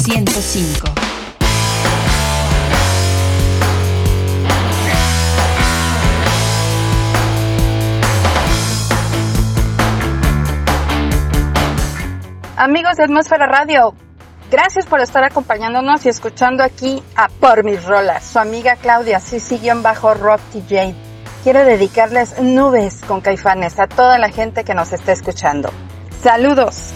105. Amigos de Atmósfera Radio, gracias por estar acompañándonos y escuchando aquí a Por Mis Rolas. Su amiga Claudia, bajo rock TJ. Quiero dedicarles nubes con caifanes a toda la gente que nos está escuchando. Saludos.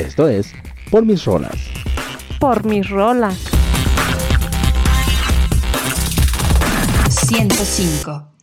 Esto es Por mis rolas. Por mis rolas. 105.